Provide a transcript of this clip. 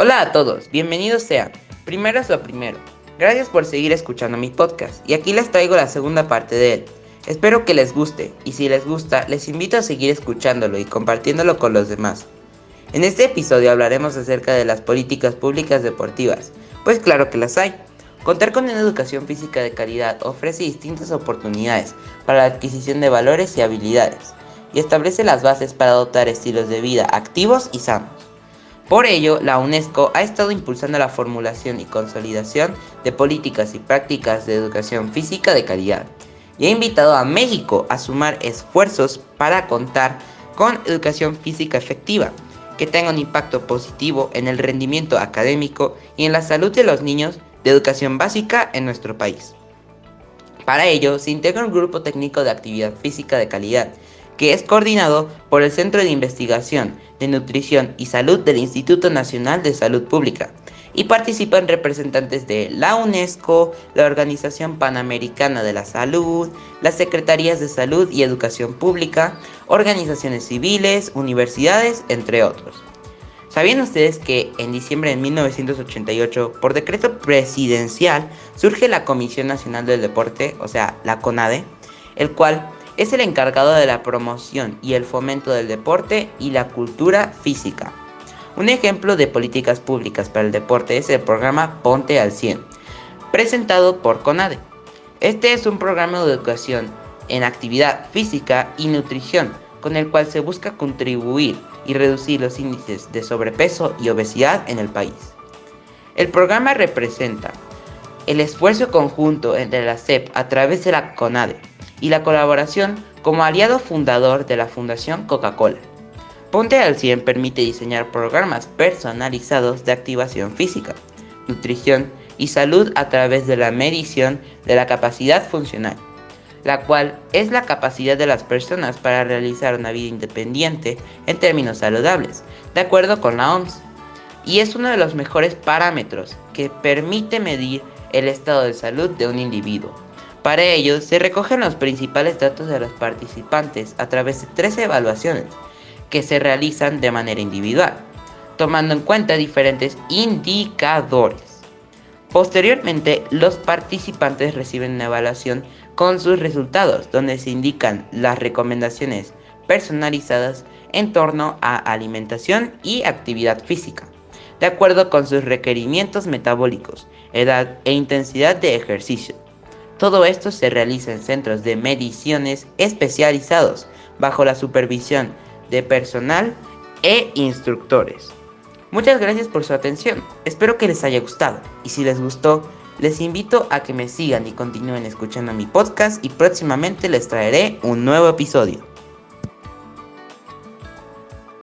Hola a todos, bienvenidos sean. Primero es lo primero. Gracias por seguir escuchando mi podcast y aquí les traigo la segunda parte de él. Espero que les guste y si les gusta les invito a seguir escuchándolo y compartiéndolo con los demás. En este episodio hablaremos acerca de las políticas públicas deportivas, pues claro que las hay. Contar con una educación física de calidad ofrece distintas oportunidades para la adquisición de valores y habilidades y establece las bases para adoptar estilos de vida activos y sanos. Por ello, la UNESCO ha estado impulsando la formulación y consolidación de políticas y prácticas de educación física de calidad y ha invitado a México a sumar esfuerzos para contar con educación física efectiva, que tenga un impacto positivo en el rendimiento académico y en la salud de los niños de educación básica en nuestro país. Para ello, se integra un grupo técnico de actividad física de calidad que es coordinado por el Centro de Investigación de Nutrición y Salud del Instituto Nacional de Salud Pública y participan representantes de la UNESCO, la Organización Panamericana de la Salud, las Secretarías de Salud y Educación Pública, organizaciones civiles, universidades, entre otros. ¿Sabían ustedes que en diciembre de 1988, por decreto presidencial, surge la Comisión Nacional del Deporte, o sea, la CONADE, el cual es el encargado de la promoción y el fomento del deporte y la cultura física. Un ejemplo de políticas públicas para el deporte es el programa Ponte al 100, presentado por CONADE. Este es un programa de educación en actividad física y nutrición, con el cual se busca contribuir y reducir los índices de sobrepeso y obesidad en el país. El programa representa el esfuerzo conjunto entre la SEP a través de la CONADE, y la colaboración como aliado fundador de la Fundación Coca-Cola. Ponte al 100 permite diseñar programas personalizados de activación física, nutrición y salud a través de la medición de la capacidad funcional, la cual es la capacidad de las personas para realizar una vida independiente en términos saludables, de acuerdo con la OMS, y es uno de los mejores parámetros que permite medir el estado de salud de un individuo. Para ello, se recogen los principales datos de los participantes a través de tres evaluaciones que se realizan de manera individual, tomando en cuenta diferentes indicadores. Posteriormente, los participantes reciben una evaluación con sus resultados, donde se indican las recomendaciones personalizadas en torno a alimentación y actividad física, de acuerdo con sus requerimientos metabólicos, edad e intensidad de ejercicio todo esto se realiza en centros de mediciones especializados bajo la supervisión de personal e instructores. Muchas gracias por su atención, espero que les haya gustado y si les gustó, les invito a que me sigan y continúen escuchando mi podcast y próximamente les traeré un nuevo episodio.